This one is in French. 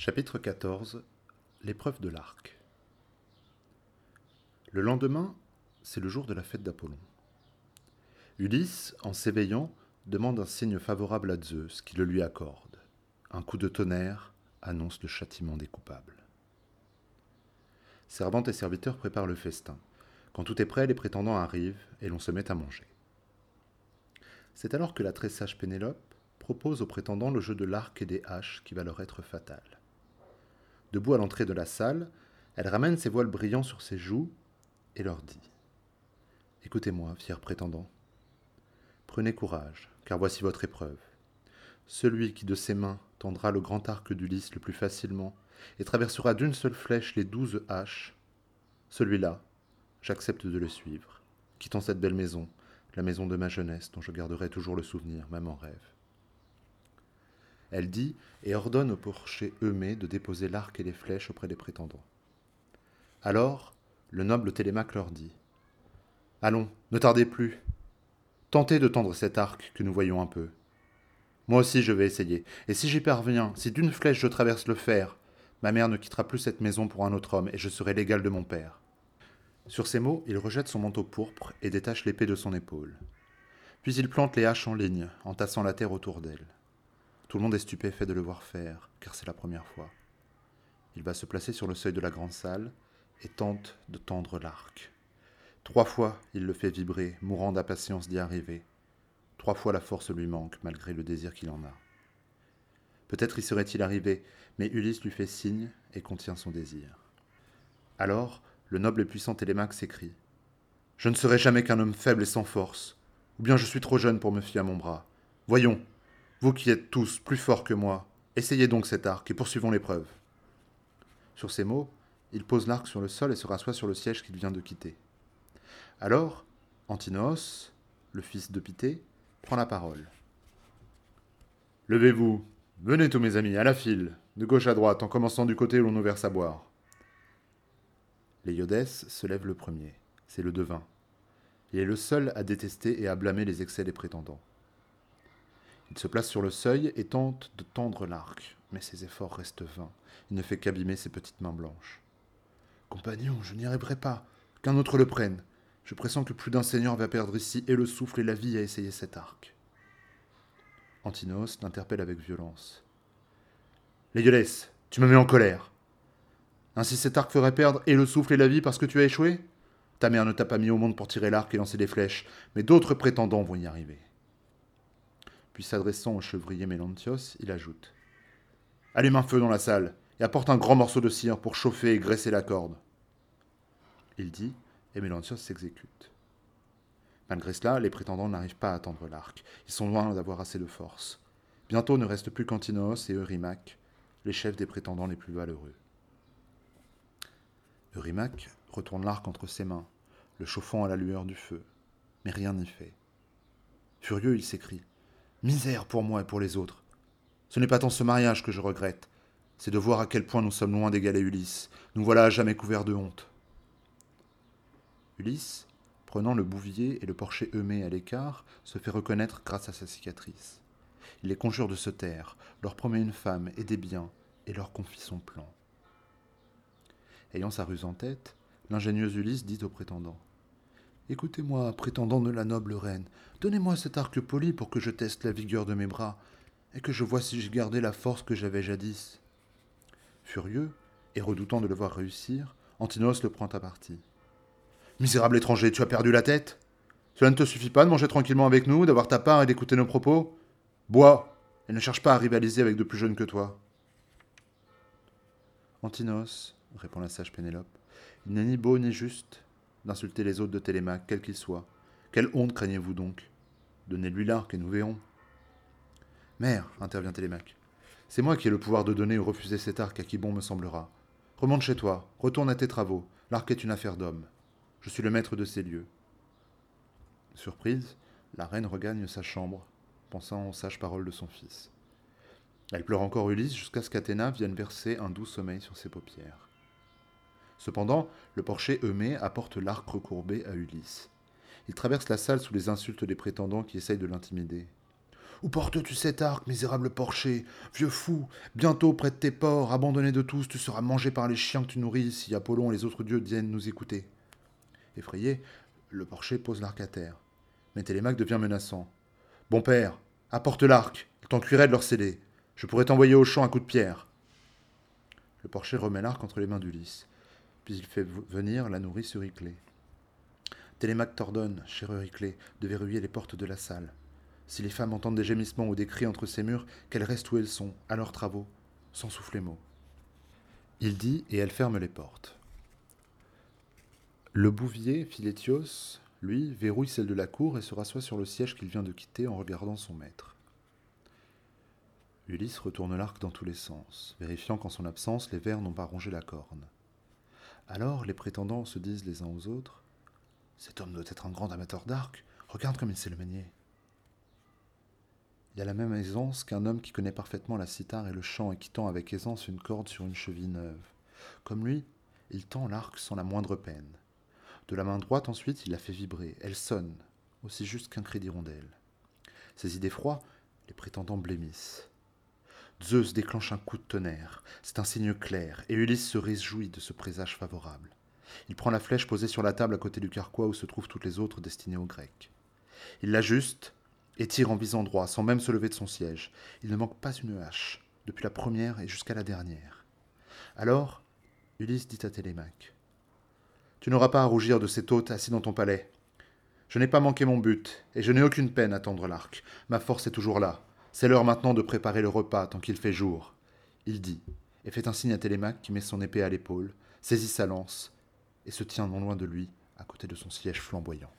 Chapitre 14 L'épreuve de l'arc. Le lendemain, c'est le jour de la fête d'Apollon. Ulysse, en s'éveillant, demande un signe favorable à Zeus qui le lui accorde. Un coup de tonnerre annonce le châtiment des coupables. Servantes et serviteurs préparent le festin. Quand tout est prêt, les prétendants arrivent et l'on se met à manger. C'est alors que la très sage Pénélope propose aux prétendants le jeu de l'arc et des haches qui va leur être fatal. Debout à l'entrée de la salle, elle ramène ses voiles brillants sur ses joues et leur dit Écoutez-moi, fiers prétendants. Prenez courage, car voici votre épreuve. Celui qui de ses mains tendra le grand arc d'Ulysse le plus facilement et traversera d'une seule flèche les douze haches, celui-là, j'accepte de le suivre, quittant cette belle maison, la maison de ma jeunesse dont je garderai toujours le souvenir, même en rêve. Elle dit et ordonne aux porchers Eumée de déposer l'arc et les flèches auprès des prétendants. Alors, le noble Télémaque leur dit Allons, ne tardez plus. Tentez de tendre cet arc que nous voyons un peu. Moi aussi je vais essayer, et si j'y parviens, si d'une flèche je traverse le fer, ma mère ne quittera plus cette maison pour un autre homme, et je serai l'égal de mon père. Sur ces mots, il rejette son manteau pourpre et détache l'épée de son épaule. Puis il plante les haches en ligne, en tassant la terre autour d'elle. Tout le monde est stupéfait de le voir faire, car c'est la première fois. Il va se placer sur le seuil de la grande salle et tente de tendre l'arc. Trois fois, il le fait vibrer, mourant d'impatience d'y arriver. Trois fois, la force lui manque, malgré le désir qu'il en a. Peut-être y serait-il arrivé, mais Ulysse lui fait signe et contient son désir. Alors, le noble et puissant Télémaque s'écrie Je ne serai jamais qu'un homme faible et sans force, ou bien je suis trop jeune pour me fier à mon bras. Voyons, vous qui êtes tous plus forts que moi, essayez donc cet arc et poursuivons l'épreuve. Sur ces mots, il pose l'arc sur le sol et se rassoit sur le siège qu'il vient de quitter. Alors, Antinos, le fils de Pité, prend la parole. Levez-vous, venez tous mes amis, à la file, de gauche à droite, en commençant du côté où l'on nous verse à boire. Léodès se lève le premier, c'est le devin. Il est le seul à détester et à blâmer les excès des prétendants. Il se place sur le seuil et tente de tendre l'arc, mais ses efforts restent vains. Il ne fait qu'abîmer ses petites mains blanches. Compagnon, je n'y arriverai pas. Qu'un autre le prenne. Je pressens que plus d'un seigneur va perdre ici et le souffle et la vie à essayer cet arc. Antinos l'interpelle avec violence. Léolès, tu me mets en colère. Ainsi cet arc ferait perdre et le souffle et la vie parce que tu as échoué? Ta mère ne t'a pas mis au monde pour tirer l'arc et lancer des flèches, mais d'autres prétendants vont y arriver. Puis s'adressant au chevrier Mélantios, il ajoute Allume un feu dans la salle et apporte un grand morceau de cire pour chauffer et graisser la corde. Il dit, et Mélantios s'exécute. Malgré cela, les prétendants n'arrivent pas à tendre l'arc. Ils sont loin d'avoir assez de force. Bientôt ne reste plus qu'Antinos et Eurymaque, les chefs des prétendants les plus valeureux. Eurymaque retourne l'arc entre ses mains, le chauffant à la lueur du feu, mais rien n'y fait. Furieux, il s'écrie Misère pour moi et pour les autres. Ce n'est pas tant ce mariage que je regrette, c'est de voir à quel point nous sommes loin d'égaler Ulysse. Nous voilà à jamais couverts de honte. Ulysse, prenant le bouvier et le porcher Eumée à l'écart, se fait reconnaître grâce à sa cicatrice. Il les conjure de se taire, leur promet une femme et des biens, et leur confie son plan. Ayant sa ruse en tête, l'ingénieux Ulysse dit au prétendant Écoutez-moi, prétendant de la noble reine, donnez-moi cet arc poli pour que je teste la vigueur de mes bras, et que je vois si j'ai gardé la force que j'avais jadis. Furieux, et redoutant de le voir réussir, Antinos le prend à partie. Misérable étranger, tu as perdu la tête Cela ne te suffit pas de manger tranquillement avec nous, d'avoir ta part et d'écouter nos propos Bois, et ne cherche pas à rivaliser avec de plus jeunes que toi. Antinos, répond la sage Pénélope, il n'est ni beau ni juste, d'insulter les autres de Télémaque, quels qu'ils soient. Quelle honte craignez-vous donc? Donnez-lui l'arc et nous verrons. Mère, intervient Télémaque, c'est moi qui ai le pouvoir de donner ou refuser cet arc à qui bon me semblera. Remonte chez toi, retourne à tes travaux, l'arc est une affaire d'homme. Je suis le maître de ces lieux. Surprise, la reine regagne sa chambre, pensant aux sages paroles de son fils. Elle pleure encore Ulysse jusqu'à ce qu'Athéna vienne verser un doux sommeil sur ses paupières. Cependant, le porcher Eumée apporte l'arc recourbé à Ulysse. Il traverse la salle sous les insultes des prétendants qui essayent de l'intimider. Où portes-tu cet arc, misérable porcher Vieux fou, bientôt près de tes ports, abandonné de tous, tu seras mangé par les chiens que tu nourris si Apollon et les autres dieux viennent nous écouter. Effrayé, le porcher pose l'arc à terre. Mais Télémaque devient menaçant. Bon père, apporte l'arc, il t'en cuirait de leur céder. Je pourrais t'envoyer au champ un coup de pierre. Le porcher remet l'arc entre les mains d'Ulysse, puis il fait venir la nourrice Euryclée. Télémaque t'ordonne, chère Euryclée, de verrouiller les portes de la salle. Si les femmes entendent des gémissements ou des cris entre ces murs, qu'elles restent où elles sont, à leurs travaux, sans souffler mot. Il dit et elle ferme les portes. Le bouvier, Philétios, lui, verrouille celle de la cour et se rassoit sur le siège qu'il vient de quitter en regardant son maître. Ulysse retourne l'arc dans tous les sens, vérifiant qu'en son absence les vers n'ont pas rongé la corne. Alors les prétendants se disent les uns aux autres Cet homme doit être un grand amateur d'arc, regarde comme il sait le manier. Il a la même aisance qu'un homme qui connaît parfaitement la cithare et le chant et qui tend avec aisance une corde sur une cheville neuve. Comme lui, il tend l'arc sans la moindre peine. De la main droite ensuite, il la fait vibrer. Elle sonne, aussi juste qu'un cri d'hirondelle. Ses idées froides, les prétendants blêmissent. Zeus déclenche un coup de tonnerre. C'est un signe clair, et Ulysse se réjouit de ce présage favorable. Il prend la flèche posée sur la table à côté du carquois où se trouvent toutes les autres destinées aux Grecs. Il l'ajuste, et tire en visant droit, sans même se lever de son siège. Il ne manque pas une hache, depuis la première et jusqu'à la dernière. Alors, Ulysse dit à Télémaque Tu n'auras pas à rougir de cet hôte assis dans ton palais. Je n'ai pas manqué mon but, et je n'ai aucune peine à tendre l'arc. Ma force est toujours là. C'est l'heure maintenant de préparer le repas tant qu'il fait jour. Il dit, et fait un signe à Télémaque qui met son épée à l'épaule, saisit sa lance, et se tient non loin de lui, à côté de son siège flamboyant.